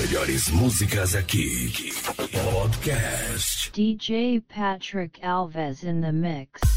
melhores músicas aqui. Podcast. DJ Patrick Alves in the mix.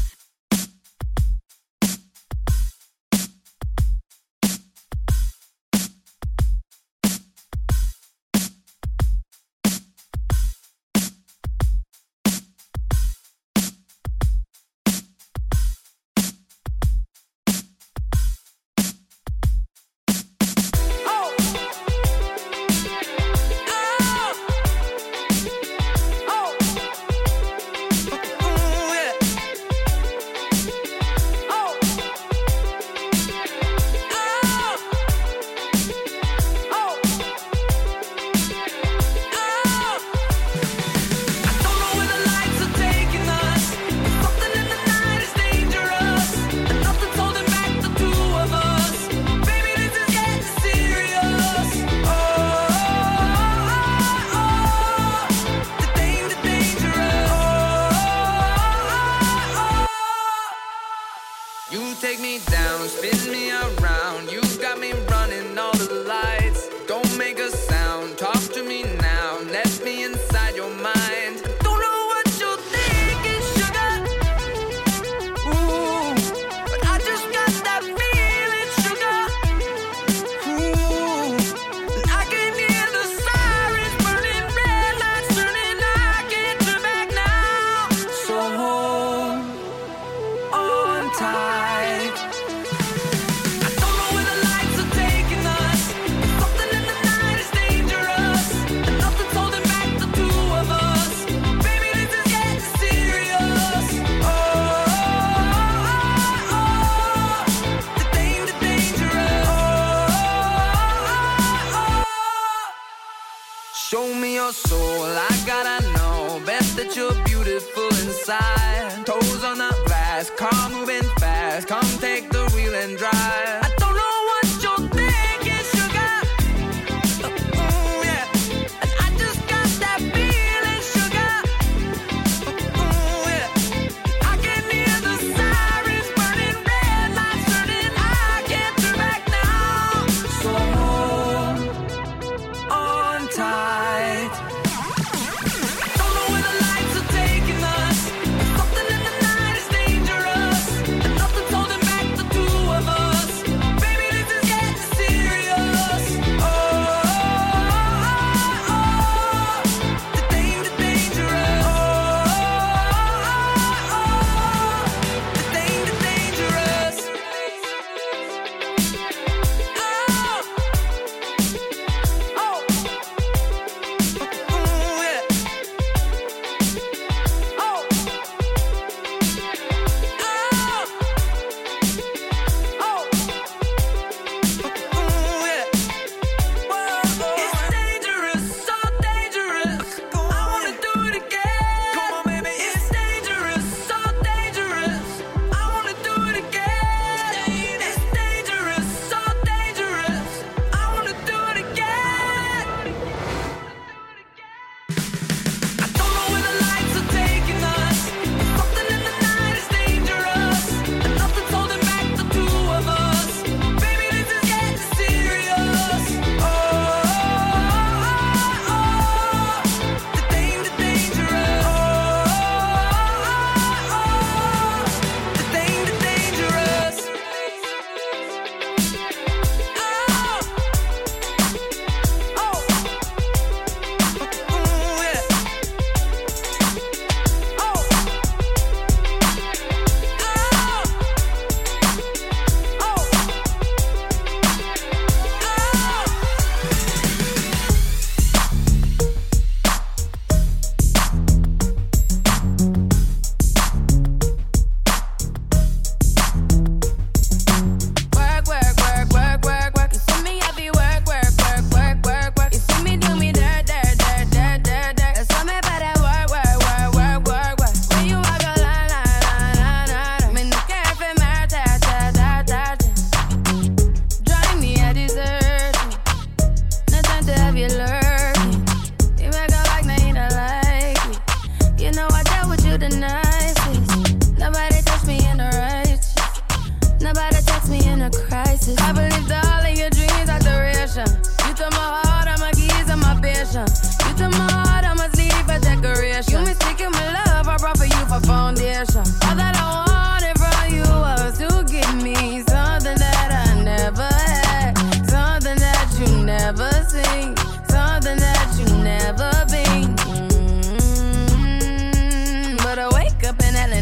Nothing's holding back the two of us.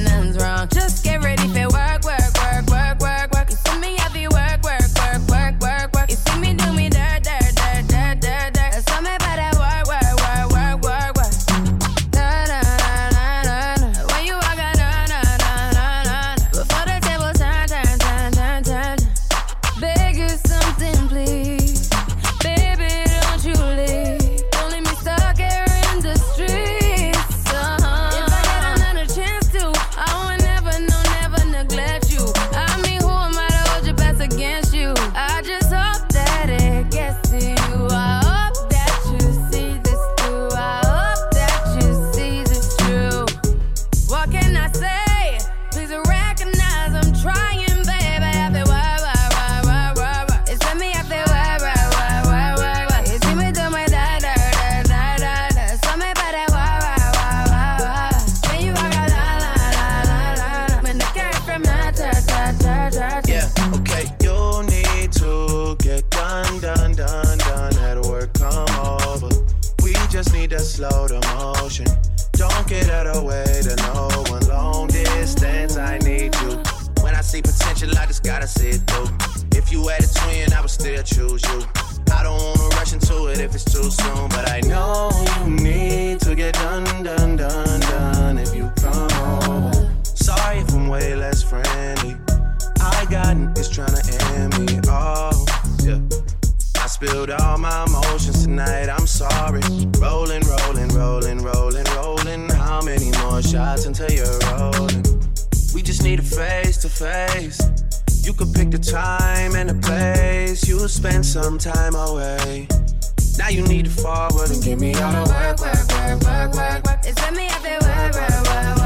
nothing's wrong. Just get. slow to motion. Don't get out of way to no one. Long distance, I need you. When I see potential, I just gotta see it through. If you had a twin, I would still choose you. I don't wanna rush into it if it's too soon, but I know you need to get done, done, done, done if you come over. Sorry if I'm way less friendly. I got is trying to end me. off. yeah. I spilled all my emotions tonight. I'm sorry. Rolling till you're rolling. We just need a face to face. You could pick the time and the place. You'll spend some time away. Now you need to forward and give me all the work, work, work, work, work. It's let me out there, work, work, work.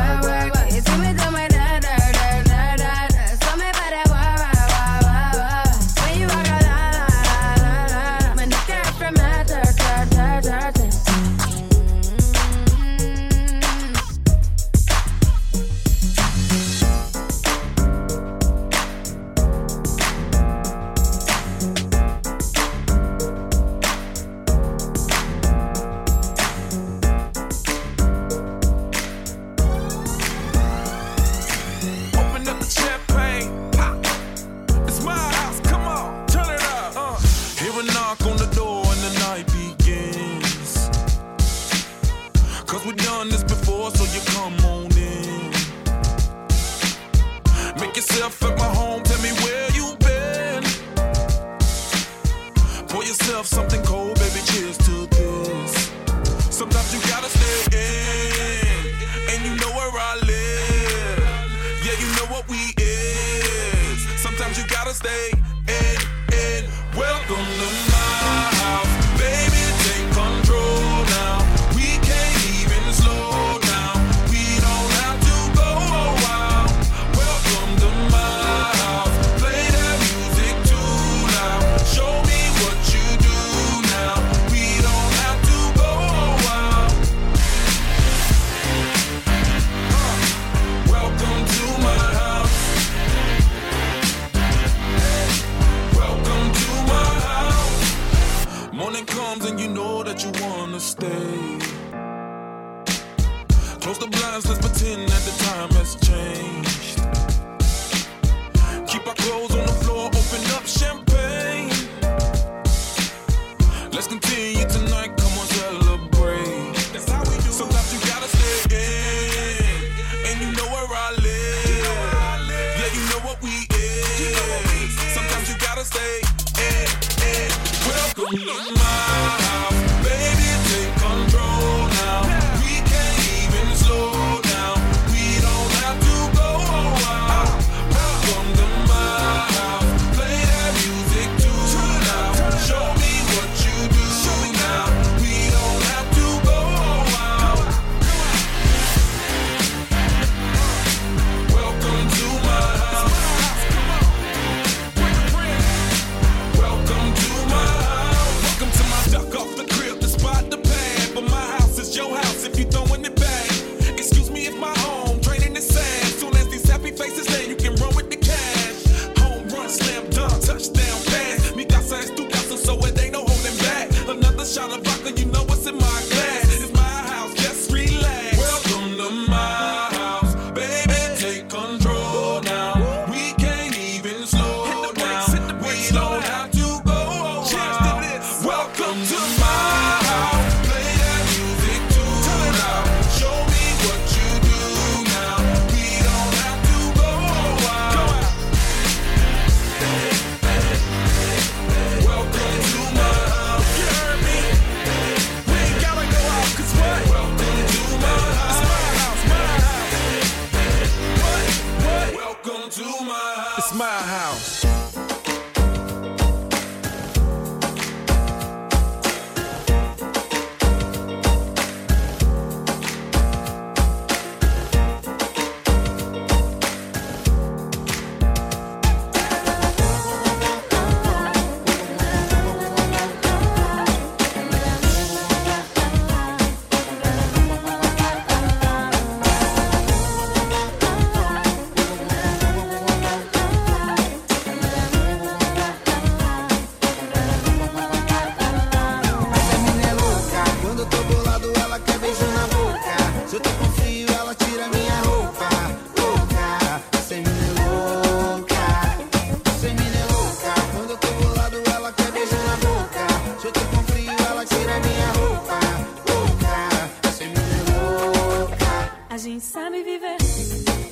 viver,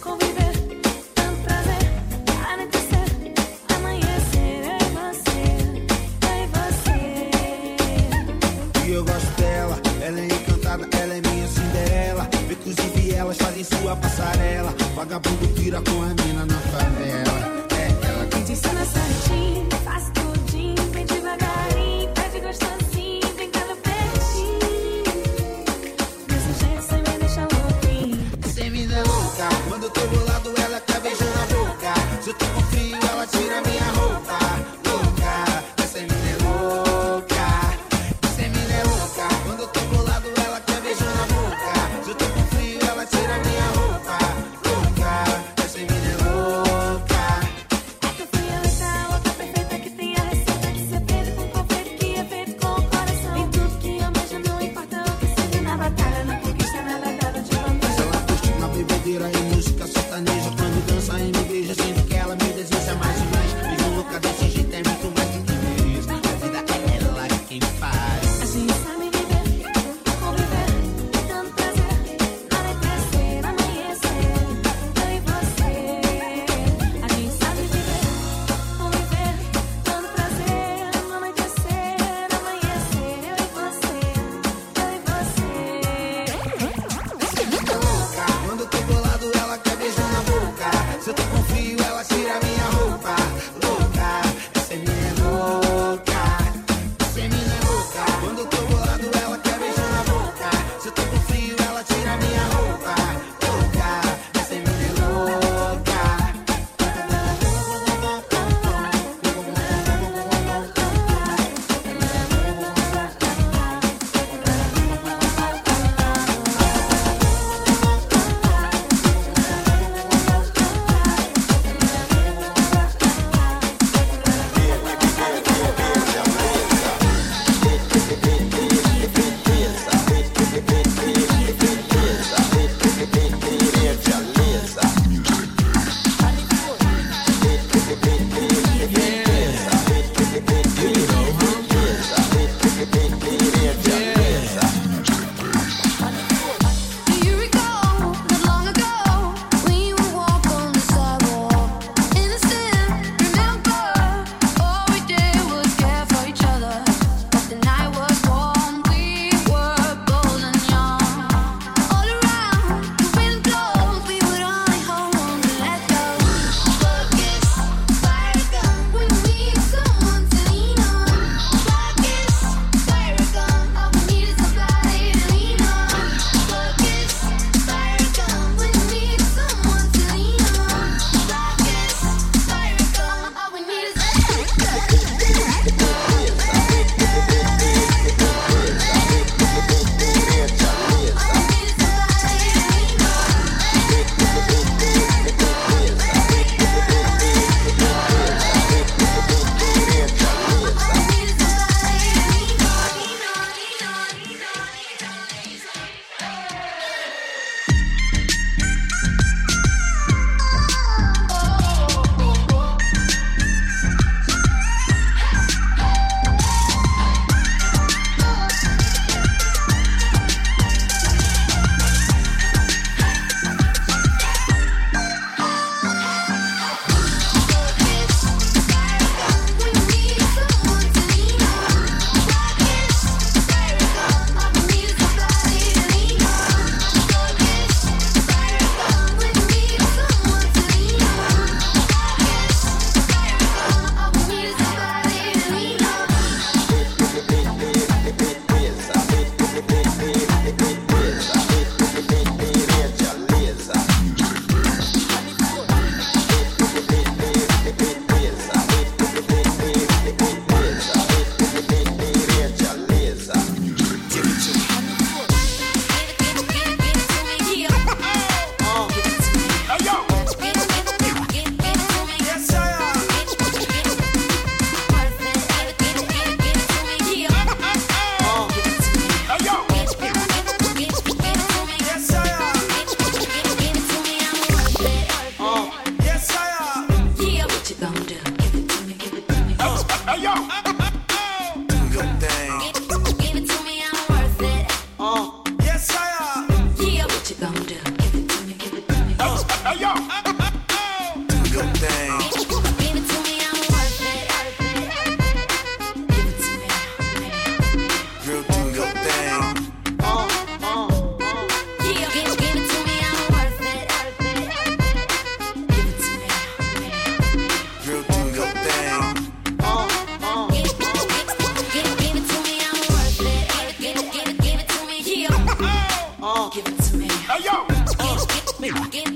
conviver. tanto prazer. Amanhecer, amanhecer é você, é você. E Eu gosto dela, ela é encantada, ela é minha cinderela. Vê que os invielas fazem sua passarela. Vagabundo tira com a mina na favela. É ela que te ensina certinho, faz tudinho, vem devagar. give it to me. Hey, yo. Give, give, give,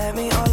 Let me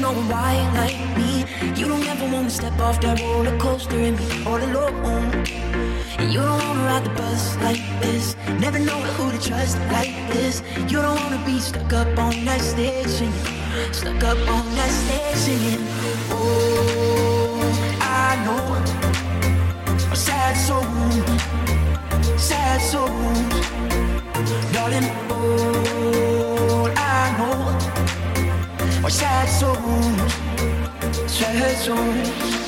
knowing why like me. You don't ever wanna step off that roller coaster and be all alone. And you don't wanna ride the bus like this, never know who to trust like this. You don't wanna be stuck up on that stage singing, stuck up on that stage singing. Oh, I know a sad soul, sad souls, darling. All I know are sad souls, sad souls.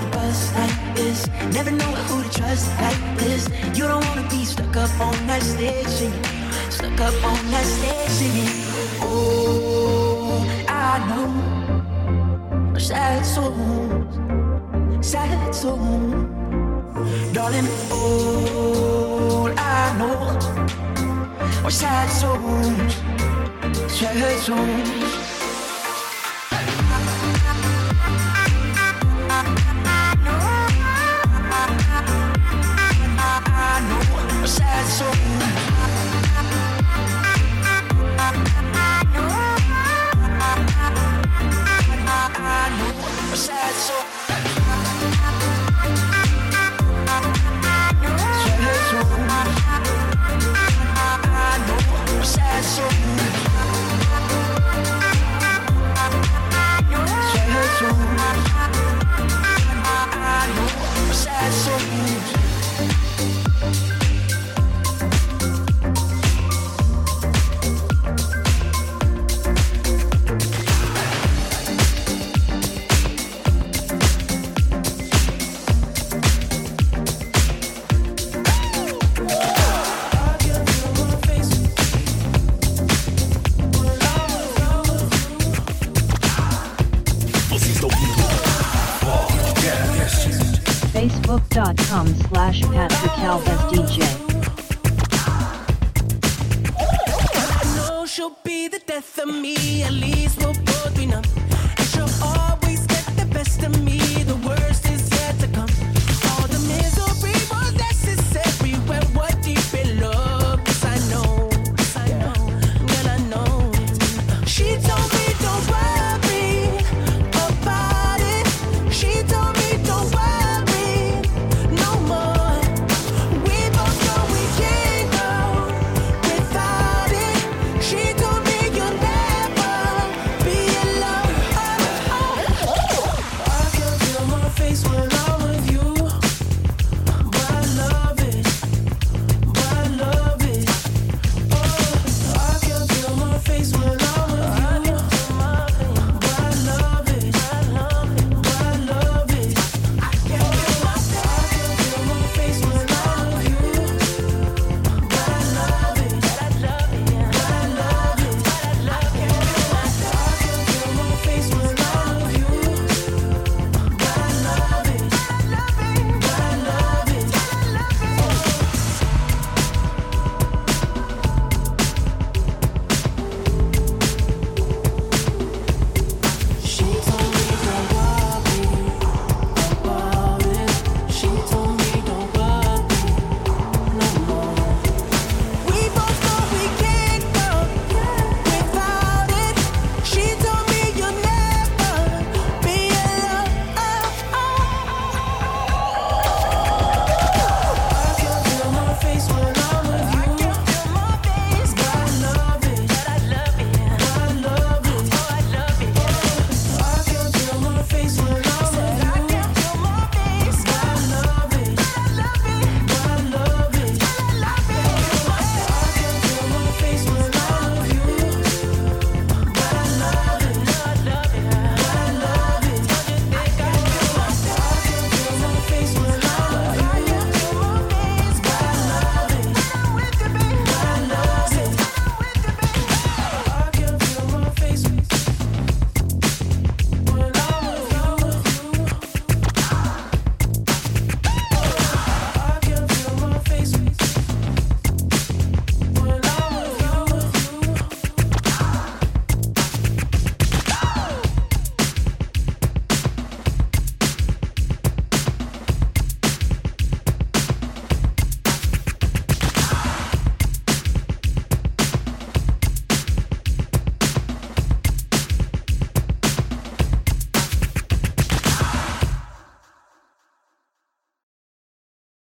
bus like this, never know who to trust like this. You don't wanna be stuck up on that stage singing, stuck up on that stage singing. Oh, I know, sad souls, sad souls, darling. All I know are sad souls, sad souls. Sad soul. Facebook.com slash PatrickAlvesDJ.